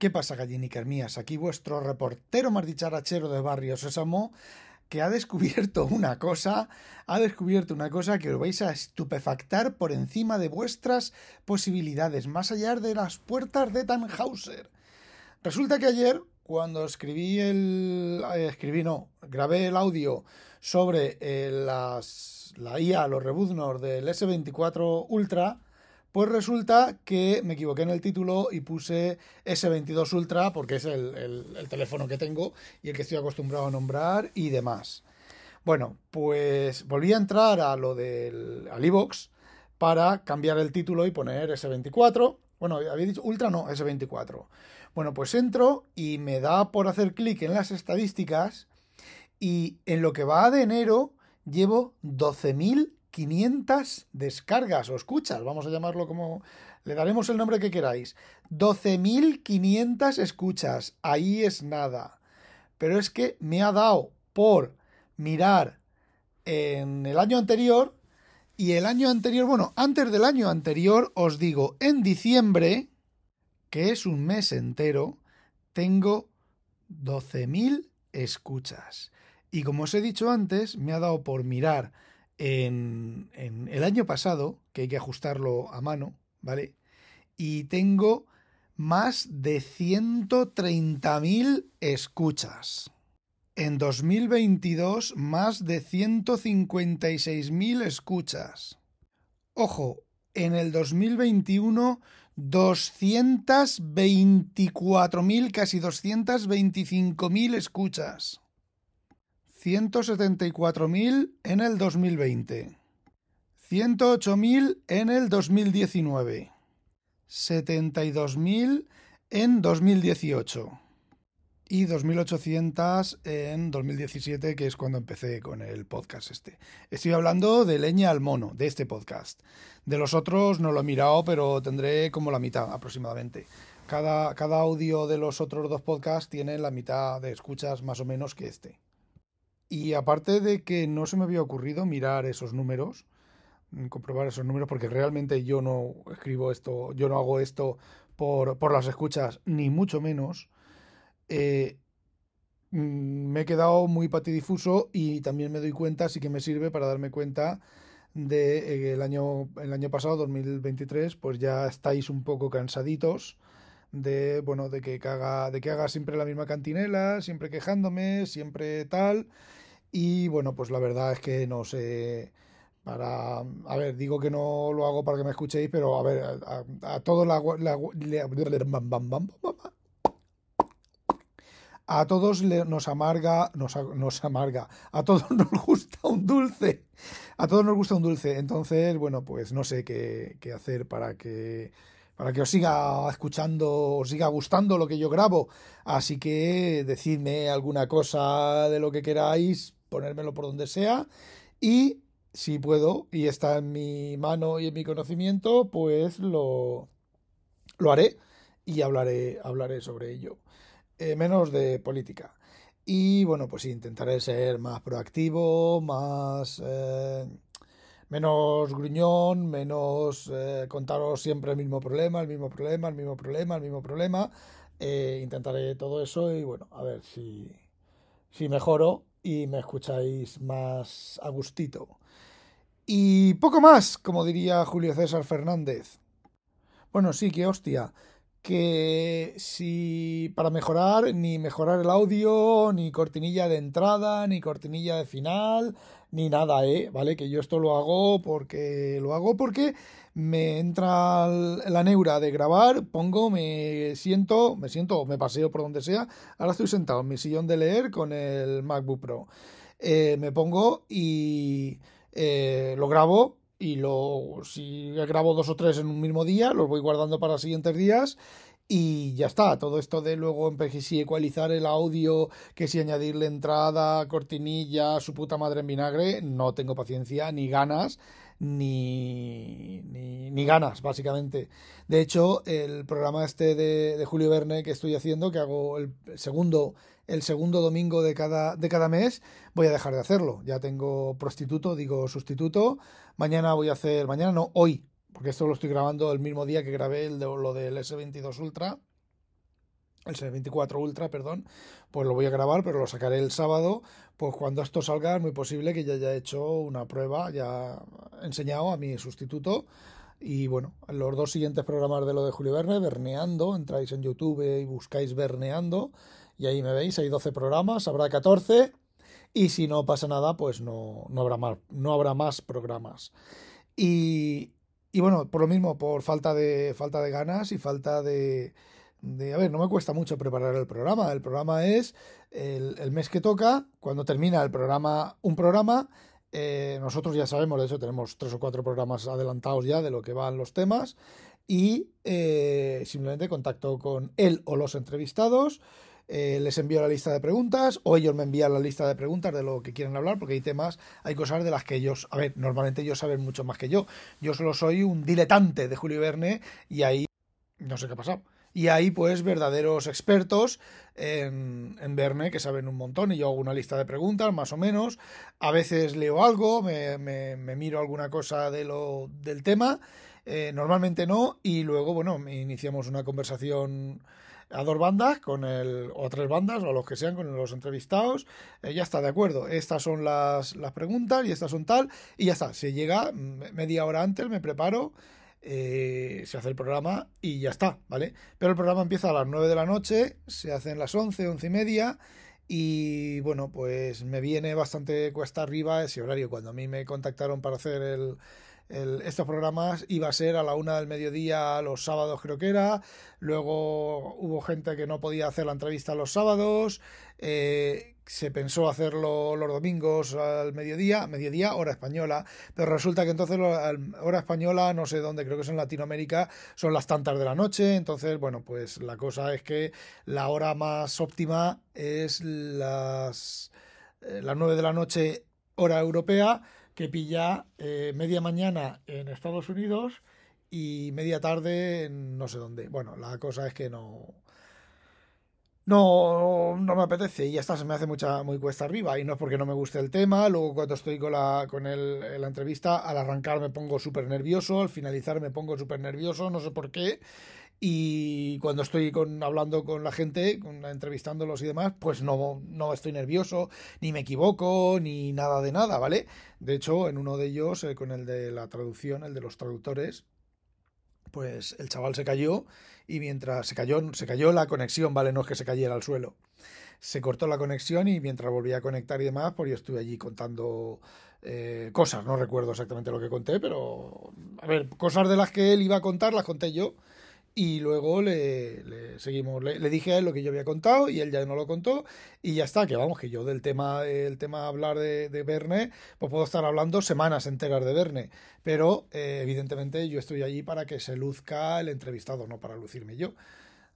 ¿Qué pasa, gallinicas mías? Aquí vuestro reportero más dicharachero de Barrio Sésamo que ha descubierto una cosa, ha descubierto una cosa que os vais a estupefactar por encima de vuestras posibilidades, más allá de las puertas de Tannhauser. Resulta que ayer, cuando escribí el... eh, escribí, no, grabé el audio sobre eh, las, la IA, los rebuznos del S24 Ultra, pues resulta que me equivoqué en el título y puse S22 Ultra porque es el, el- el teléfono que tengo y el que estoy acostumbrado a nombrar y demás. Bueno, pues volví a entrar a lo del al iVoox para cambiar el título y poner S24. Bueno, había dicho Ultra, no, S24. Bueno, pues entro y me da por hacer clic en las estadísticas y en lo que va de enero llevo 12.500 descargas o escuchas, vamos a llamarlo como... Le daremos el nombre que queráis. 12.500 escuchas, ahí es nada. Pero es que me ha dado por mirar en el año anterior y el año anterior, bueno, antes del año anterior, os digo, en diciembre, que es un mes entero, tengo 12.000 escuchas. Y como os he dicho antes, me ha dado por mirar en, el año pasado, que hay que ajustarlo a mano, ¿vale? Y tengo más de 130.000 escuchas. En 2022, más de 156.000 escuchas. Ojo, en el 2021, 224.000, casi 225.000 escuchas. 174.000 en el 2020. 108.000 en el 2019. 72.000 en 2018 y 2.800 en 2017, que es cuando empecé con el podcast este. Estoy hablando de leña al mono, de este podcast. De los otros no lo he mirado, pero tendré como la mitad aproximadamente. Cada, cada audio de los otros dos podcasts tiene la mitad de escuchas más o menos que este. Y aparte de que no se me había ocurrido mirar esos números, mm, comprobar esos números, porque realmente yo no escribo esto, yo no hago esto por, por las escuchas, ni mucho menos eh, mm, me he quedado muy patidifuso y también me doy cuenta, sí que me sirve para darme cuenta de eh, el año, el año pasado, 2023, pues ya estáis un poco cansaditos de, bueno, de que haga, de que haga siempre la misma cantinela, siempre quejándome, siempre tal. Y bueno, pues la verdad es que no sé, para, a ver, digo que no lo hago para que me escuchéis, pero a ver, a, todos la, la- a todos nos amarga, nos, nos amarga, a todos nos gusta un dulce, a todos nos gusta un dulce. Entonces, bueno, pues no sé qué, qué hacer para que, para que os siga escuchando, os siga gustando lo que yo grabo. Así que decidme alguna cosa de lo que queráis, ponérmelo por donde sea. Y si puedo, y está en mi mano y en mi conocimiento, pues lo, lo haré y hablaré, hablaré sobre ello eh, menos de política. Y bueno, pues intentaré ser más proactivo, más eh, menos gruñón, menos eh, contaros siempre el mismo problema, el mismo problema, el mismo problema, el mismo problema. Eh, intentaré todo eso y bueno, a ver si, si mejoro y me escucháis más a gustito. Y poco más, como diría Julio César Fernández. Bueno, sí, que hostia que si para mejorar, ni mejorar el audio, ni cortinilla de entrada, ni cortinilla de final, ni nada, ¿eh? ¿Vale? Que yo esto lo hago porque lo hago porque me entra la neura de grabar, pongo, me siento, me siento, me paseo por donde sea. Ahora estoy sentado en mi sillón de leer con el MacBook Pro. Eh, me pongo y eh, lo grabo y lo si grabo dos o tres en un mismo día, los voy guardando para siguientes días Y ya está, todo esto de luego que si ecualizar el audio, que si añadirle entrada, cortinilla, su puta madre en vinagre, no tengo paciencia ni ganas ni, ni, ganas, básicamente. De hecho, el programa este de, Julio Verne que estoy haciendo, que hago el segundo, el segundo domingo de cada, de cada mes, voy a dejar de hacerlo. Ya tengo prostituto, digo sustituto. Mañana voy a hacer, mañana no, hoy, porque esto lo estoy grabando el mismo día que grabé lo del S22 Ultra el S24 Ultra, perdón, pues lo voy a grabar, pero lo sacaré el sábado, pues cuando esto salga es muy posible que ya haya hecho una prueba, ya enseñado a mi sustituto y bueno, los dos siguientes programas de lo de Julio Verne, Verneando, entráis en YouTube y buscáis Verneando y ahí me veis, hay 12 programas, habrá 14 y si no pasa nada, pues no, no, habrá, más, no habrá más programas. Y, y bueno, por lo mismo, por falta de, falta de ganas y falta de de, a ver, no me cuesta mucho preparar el programa. El programa es el, mes que toca, cuando termina el programa, un programa. Eh, nosotros ya sabemos, de hecho, tenemos tres o cuatro programas adelantados ya de lo que van los temas. Y eh, simplemente contacto con él o los entrevistados. Eh, les envío la lista de preguntas o ellos me envían la lista de preguntas de lo que quieren hablar, porque hay temas, hay cosas de las que ellos, a ver, normalmente ellos saben mucho más que yo. Yo solo soy un diletante de Julio Verne y ahí no sé qué ha pasado y hay pues verdaderos expertos en, en, Verne que saben un montón y yo hago una lista de preguntas más o menos, a veces leo algo, me, me, miro alguna cosa de lo, del tema, eh, normalmente no y luego bueno, iniciamos una conversación a dos bandas con el, o a tres bandas o a los que sean con los entrevistados, eh, ya está, de acuerdo, estas son las, las preguntas y estas son tal y ya está, se llega media hora antes, me preparo eh, se hace el programa y ya está, ¿vale? Pero el programa empieza a las 9 de la noche, se hacen las 11, 11 y media y bueno, pues me viene bastante cuesta arriba ese horario. Cuando a mí me contactaron para hacer el, estos programas iba a ser a la una del mediodía los sábados creo que era, luego hubo gente que no podía hacer la entrevista los sábados, eh, se pensó hacerlo los domingos al mediodía, mediodía hora española, pero resulta que entonces hora española, no sé dónde, creo que es en Latinoamérica, son las tantas de la noche, entonces bueno, pues la cosa es que la hora más óptima es las, eh, las 9 de la noche hora europea, que pilla eh, media mañana en Estados Unidos y media tarde en no sé dónde. Bueno, la cosa es que no. No, no me apetece y ya está, se me hace mucha, muy cuesta arriba. Y no es porque no me guste el tema. Luego, cuando estoy con la, con el, la entrevista, al arrancar me pongo súper nervioso, al finalizar me pongo súper nervioso, no sé por qué. Y cuando estoy con, hablando con la gente, con, entrevistándolos y demás, pues no, no estoy nervioso, ni me equivoco, ni nada de nada, ¿vale? De hecho, en uno de ellos, eh, con el de la traducción, el de los traductores, pues el chaval se cayó y mientras se cayó, se cayó la conexión, ¿vale? No es que se cayera al suelo. Se cortó la conexión y mientras volvía a conectar y demás, pues yo estuve allí contando eh, cosas, no recuerdo exactamente lo que conté, pero a ver, cosas de las que él iba a contar las conté yo y luego le, seguimos, le, dije a él lo que yo había contado y él ya no lo contó y ya está, que vamos, que yo del tema, el tema hablar de, de Verne, pues puedo estar hablando semanas enteras de Verne, pero eh, evidentemente yo estoy allí para que se luzca el entrevistado, no para lucirme yo.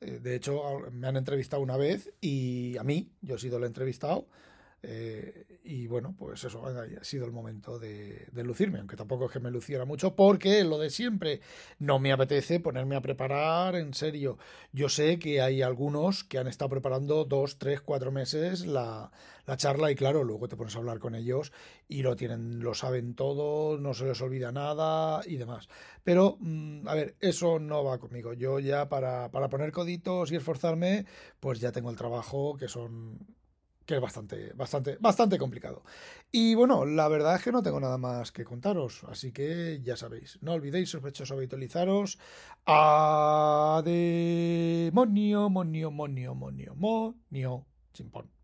Eh, de hecho, me han entrevistado una vez y a mí, yo he sido el entrevistado, eh, y bueno, pues eso ha sido el momento de, lucirme, aunque tampoco es que me luciera mucho, porque lo de siempre no me apetece ponerme a preparar en serio. Yo sé que hay algunos que han estado preparando dos, tres, cuatro meses la, la charla y claro, luego te pones a hablar con ellos y lo tienen, lo saben todo, no se les olvida nada y demás. Pero, mm, a ver, eso no va conmigo. Yo ya para, para poner coditos y esforzarme, pues ya tengo el trabajo que son que es bastante, bastante, bastante complicado. Y bueno, la verdad es que no tengo nada más que contaros, así que ya sabéis, no olvidéis sospechosos habitualizaros. A demonio, monio, monio, monio, monio, chimpón.